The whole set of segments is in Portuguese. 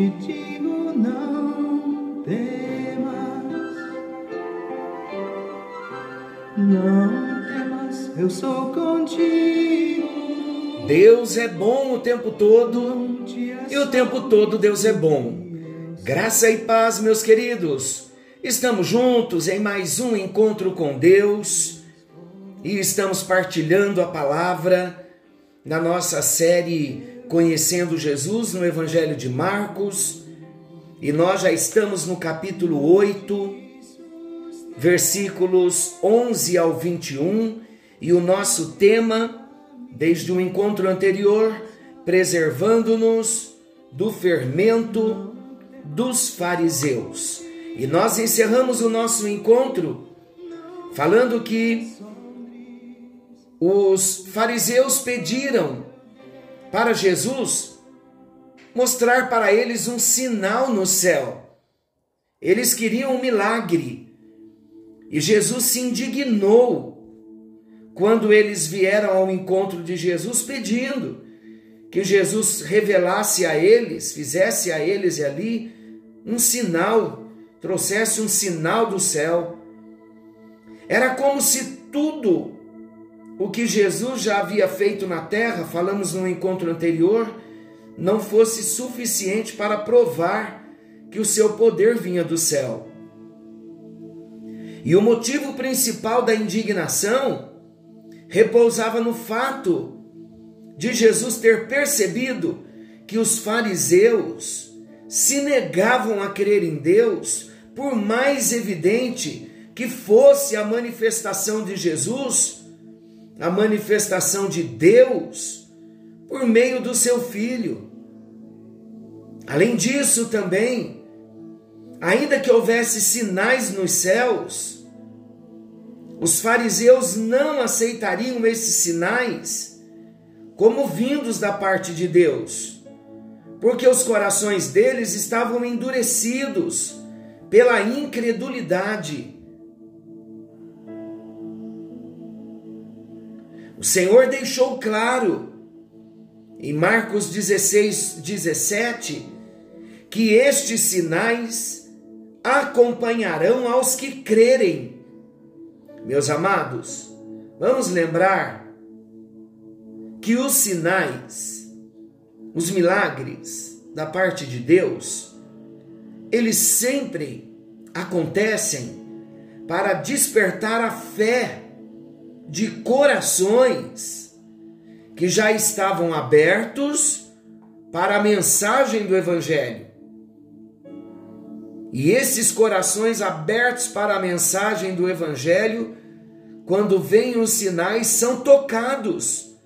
te digo não temas, não temas, eu sou contigo. Deus é bom o tempo todo e o tempo todo Deus é bom. Graça e paz, meus queridos. Estamos juntos em mais um encontro com Deus e estamos partilhando a palavra na nossa série Conhecendo Jesus no Evangelho de Marcos. E nós já estamos no capítulo 8, versículos 11 ao 21, e o nosso tema, desde o encontro anterior, preservando-nos do fermento dos fariseus. E nós encerramos o nosso encontro falando que os fariseus pediram para Jesus mostrar para eles um sinal no céu. Eles queriam um milagre. E Jesus se indignou quando eles vieram ao encontro de Jesus pedindo que Jesus revelasse a eles, fizesse a eles ali um sinal, trouxesse um sinal do céu. Era como se tudo o que Jesus já havia feito na terra, falamos no encontro anterior, não fosse suficiente para provar que o seu poder vinha do céu. E o motivo principal da indignação repousava no fato de Jesus ter percebido que os fariseus se negavam a crer em Deus, por mais evidente que fosse a manifestação de Jesus, a manifestação de Deus, por meio do seu Filho. Além disso, também, ainda que houvesse sinais nos céus, os fariseus não aceitariam esses sinais como vindos da parte de Deus porque os corações deles estavam endurecidos pela incredulidade. O Senhor deixou claro em Marcos 16, 17 que estes sinais acompanharão aos que crerem. Meus amados, vamos lembrar que os sinais os milagres da parte de Deus, eles sempre acontecem para despertar a fé de corações que já estavam abertos para a mensagem do Evangelho. E esses corações abertos para a mensagem do Evangelho, quando vêm os sinais, são tocados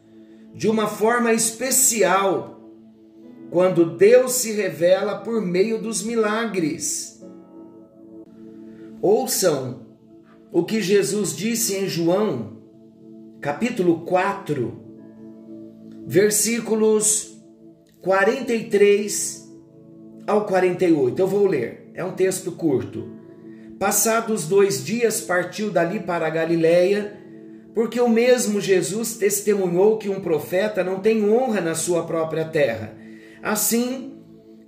de uma forma especial quando Deus se revela por meio dos milagres. Ouçam o que Jesus disse em João, capítulo 4, versículos 43 ao 48. Eu vou ler, é um texto curto. Passados dois dias, partiu dali para a Galiléia, porque o mesmo Jesus testemunhou que um profeta não tem honra na sua própria terra. Assim,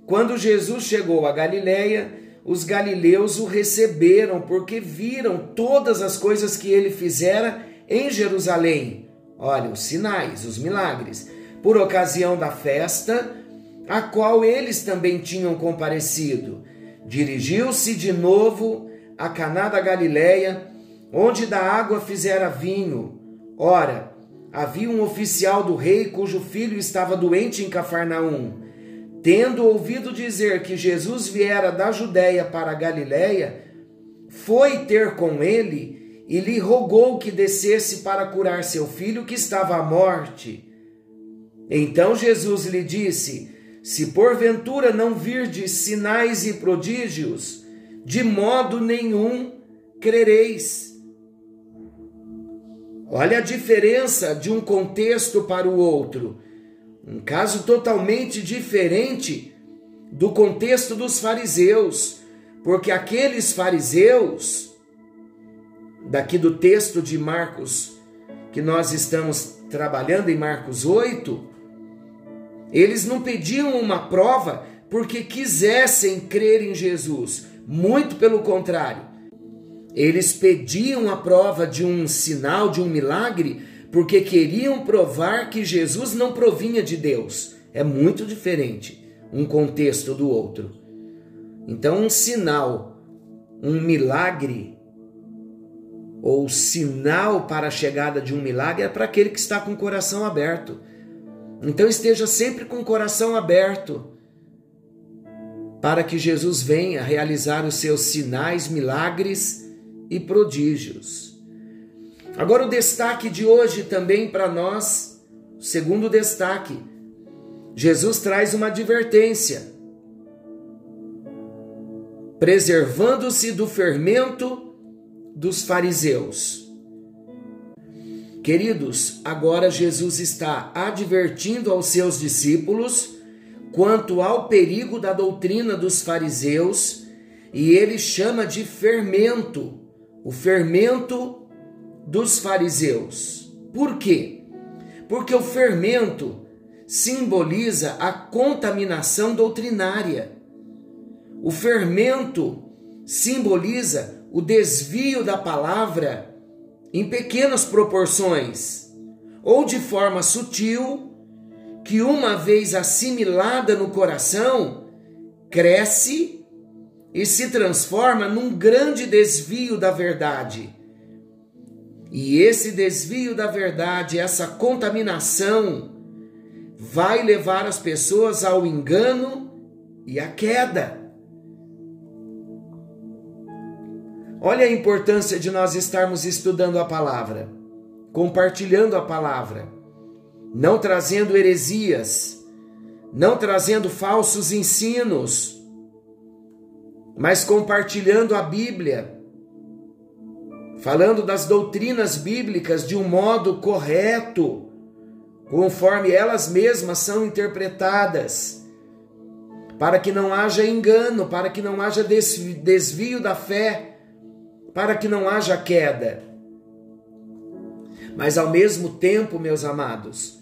quando Jesus chegou a Galiléia, os galileus o receberam porque viram todas as coisas que ele fizera em Jerusalém. Olha, os sinais, os milagres, por ocasião da festa, a qual eles também tinham comparecido. Dirigiu-se de novo a Caná da Galiléia, onde da água fizera vinho. Ora, havia um oficial do rei cujo filho estava doente em Cafarnaum. Tendo ouvido dizer que Jesus viera da Judéia para a Galiléia, foi ter com ele e lhe rogou que descesse para curar seu filho que estava à morte. Então Jesus lhe disse: Se porventura não virdes sinais e prodígios, de modo nenhum crereis. Olha a diferença de um contexto para o outro. Um caso totalmente diferente do contexto dos fariseus, porque aqueles fariseus, daqui do texto de Marcos, que nós estamos trabalhando em Marcos 8, eles não pediam uma prova porque quisessem crer em Jesus, muito pelo contrário. Eles pediam a prova de um sinal, de um milagre, porque queriam provar que Jesus não provinha de Deus. É muito diferente um contexto do outro. Então, um sinal, um milagre, ou sinal para a chegada de um milagre é para aquele que está com o coração aberto. Então, esteja sempre com o coração aberto para que Jesus venha realizar os seus sinais, milagres e prodígios. Agora, o destaque de hoje também para nós, segundo destaque, Jesus traz uma advertência. Preservando-se do fermento dos fariseus. Queridos, agora Jesus está advertindo aos seus discípulos quanto ao perigo da doutrina dos fariseus e ele chama de fermento, o fermento dos fariseus. Por quê? Porque o fermento simboliza a contaminação doutrinária. O fermento simboliza o desvio da palavra em pequenas proporções ou de forma sutil, que uma vez assimilada no coração, cresce e se transforma num grande desvio da verdade. E esse desvio da verdade, essa contaminação, vai levar as pessoas ao engano e à queda. Olha a importância de nós estarmos estudando a palavra, compartilhando a palavra, não trazendo heresias, não trazendo falsos ensinos, mas compartilhando a Bíblia, falando das doutrinas bíblicas de um modo correto conforme elas mesmas são interpretadas, para que não haja engano, para que não haja desvio da fé, para que não haja queda. Mas ao mesmo tempo, meus amados,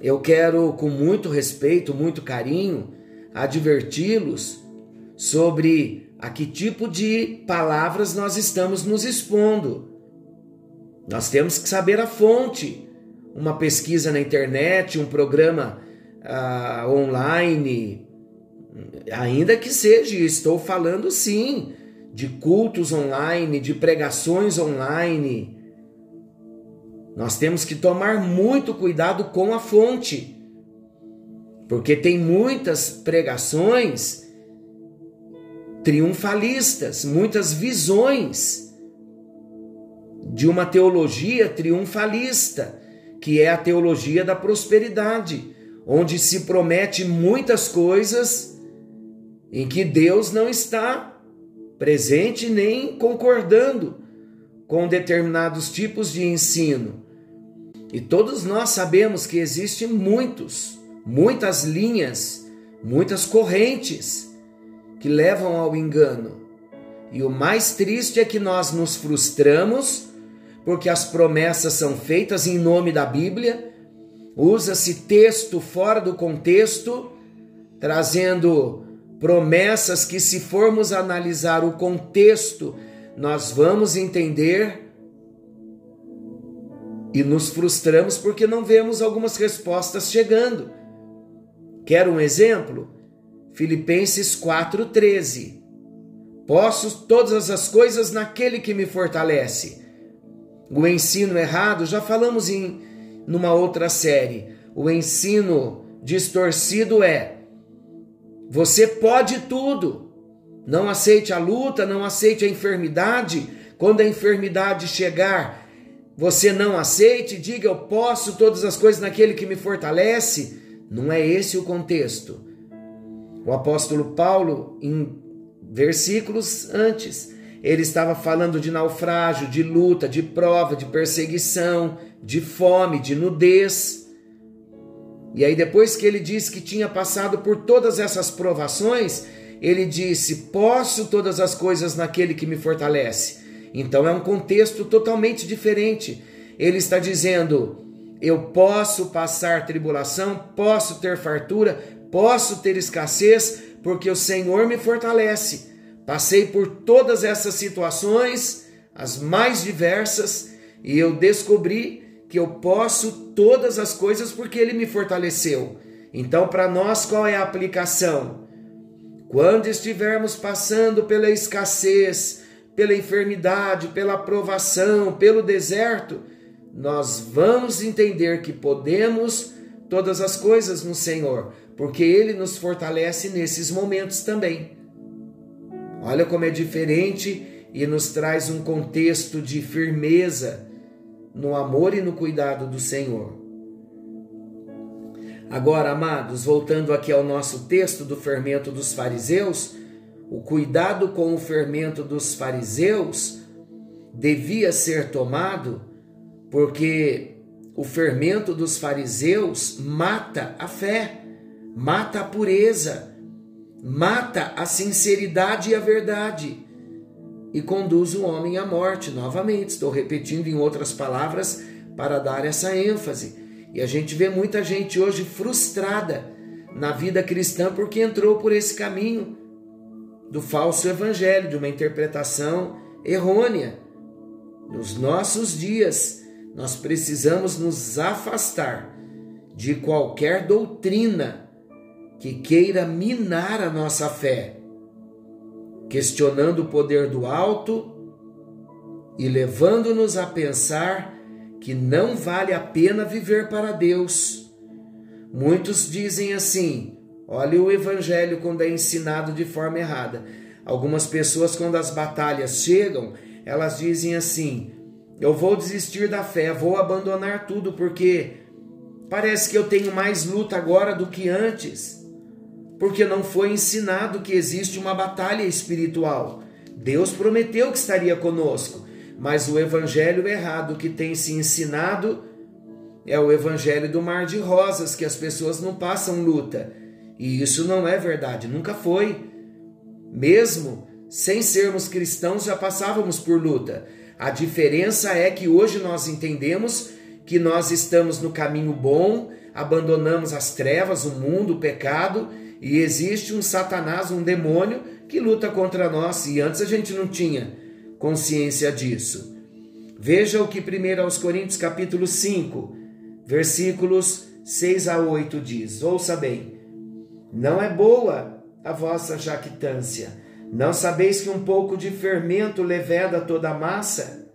eu quero, com muito respeito, muito carinho, adverti-los sobre a que tipo de palavras nós estamos nos expondo. Nós temos que saber a fonte uma pesquisa na internet, um programa uh, online, ainda que seja, estou falando sim de cultos online, de pregações online. Nós temos que tomar muito cuidado com a fonte, porque tem muitas pregações triunfalistas, muitas visões de uma teologia triunfalista que é a teologia da prosperidade, onde se promete muitas coisas em que Deus não está presente nem concordando com determinados tipos de ensino. E todos nós sabemos que existem muitos, muitas linhas, muitas correntes que levam ao engano. E o mais triste é que nós nos frustramos porque as promessas são feitas em nome da Bíblia, usa-se texto fora do contexto, trazendo promessas que, se formos analisar o contexto, nós vamos entender e nos frustramos porque não vemos algumas respostas chegando. Quer um exemplo? Filipenses 4,13. Posso todas as coisas naquele que me fortalece o ensino errado, já falamos em numa outra série. O ensino distorcido é: você pode tudo. Não aceite a luta, não aceite a enfermidade. Quando a enfermidade chegar, você não aceite, diga eu posso todas as coisas naquele que me fortalece. Não é esse o contexto. O apóstolo Paulo, em versículos antes, ele estava falando de naufrágio, de luta, de prova, de perseguição, de fome, de nudez. E aí, depois que ele disse que tinha passado por todas essas provações, ele disse: Posso todas as coisas naquele que me fortalece. Então é um contexto totalmente diferente. Ele está dizendo: Eu posso passar tribulação, posso ter fartura, posso ter escassez, porque o Senhor me fortalece. Passei por todas essas situações, as mais diversas, e eu descobri que eu posso todas as coisas porque Ele me fortaleceu. Então, para nós, qual é a aplicação? Quando estivermos passando pela escassez, pela enfermidade, pela provação, pelo deserto, nós vamos entender que podemos todas as coisas no Senhor, porque Ele nos fortalece nesses momentos também. Olha como é diferente e nos traz um contexto de firmeza no amor e no cuidado do Senhor. Agora, amados, voltando aqui ao nosso texto do fermento dos fariseus, o cuidado com o fermento dos fariseus devia ser tomado porque o fermento dos fariseus mata a fé, mata a pureza, mata a sinceridade e a verdade e conduz o homem à morte. Novamente, estou repetindo em outras palavras para dar essa ênfase. E a gente vê muita gente hoje frustrada na vida cristã porque entrou por esse caminho do falso evangelho, de uma interpretação errônea. Nos nossos dias, nós precisamos nos afastar de qualquer doutrina que queira minar a nossa fé questionando o poder do alto e levando-nos a pensar que não vale a pena viver para Deus. Muitos dizem assim: olha o evangelho quando é ensinado de forma errada. Algumas pessoas, quando as batalhas chegam, elas dizem assim: eu vou desistir da fé, vou abandonar tudo, porque parece que eu tenho mais luta agora do que antes porque não foi ensinado que existe uma batalha espiritual. Deus prometeu que estaria conosco, mas o evangelho errado que tem se ensinado é o evangelho do mar de rosas, que as pessoas não passam luta. E isso não é verdade, nunca foi. Mesmo sem sermos cristãos, já passávamos por luta. A diferença é que hoje nós entendemos que nós estamos no caminho bom, abandonamos as trevas, o mundo, o pecado e existe um Satanás, um demônio que luta contra nós, e antes a gente não tinha consciência disso. Veja o que 1 aos Coríntios capítulo 5, versículos 6 a 8 diz. Ouça bem. Não é boa a vossa jactância. Não sabeis que um pouco de fermento leveda toda a massa?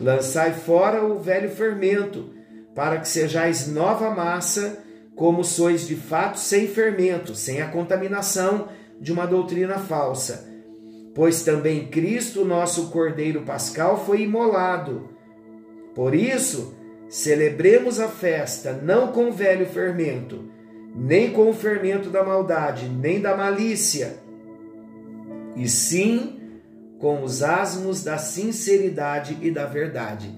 Lançai fora o velho fermento, para que sejais nova massa, como sois de fato sem fermento, sem a contaminação de uma doutrina falsa. Pois também Cristo, nosso Cordeiro Pascal, foi imolado. Por isso, celebremos a festa não com velho fermento, nem com o fermento da maldade, nem da malícia, e sim com os asmos da sinceridade e da verdade.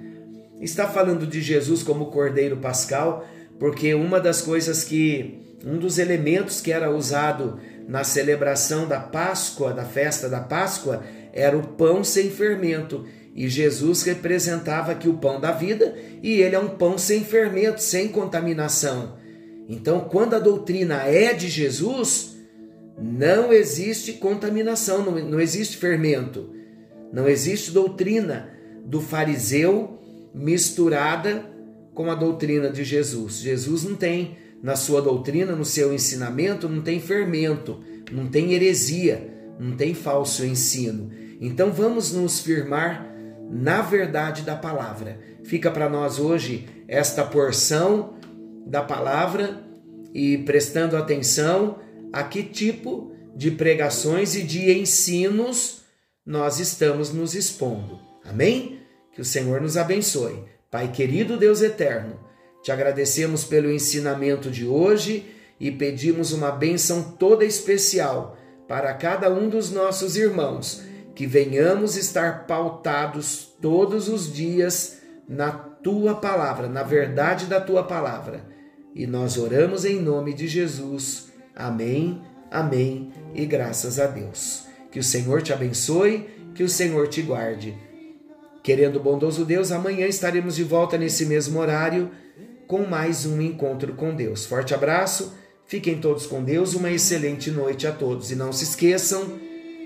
Está falando de Jesus como Cordeiro Pascal, porque uma das coisas que, um dos elementos que era usado na celebração da Páscoa, da festa da Páscoa, era o pão sem fermento. E Jesus representava aqui o pão da vida, e ele é um pão sem fermento, sem contaminação. Então, quando a doutrina é de Jesus, não existe contaminação, não, não existe fermento, não existe doutrina do fariseu misturada com a doutrina de Jesus. Jesus não tem, na sua doutrina, no seu ensinamento, não tem fermento, não tem heresia, não tem falso ensino. Então vamos nos firmar na verdade da palavra. Fica para nós hoje esta porção da palavra e prestando atenção a que tipo de pregações e de ensinos nós estamos nos expondo. Amém? Que o Senhor nos abençoe. Pai querido Deus eterno, te agradecemos pelo ensinamento de hoje e pedimos uma bênção toda especial para cada um dos nossos irmãos, que venhamos estar pautados todos os dias na tua palavra, na verdade da tua palavra. E nós oramos em nome de Jesus. Amém, amém e graças a Deus. Que o Senhor te abençoe, que o Senhor te guarde. Querendo o bondoso Deus, amanhã estaremos de volta nesse mesmo horário com mais um encontro com Deus. Forte abraço, fiquem todos com Deus, uma excelente noite a todos. E não se esqueçam,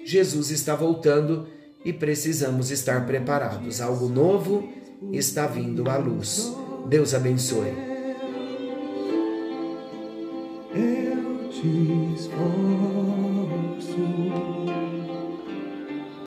Jesus está voltando e precisamos estar preparados. Algo novo está vindo à luz. Deus abençoe. Eu te.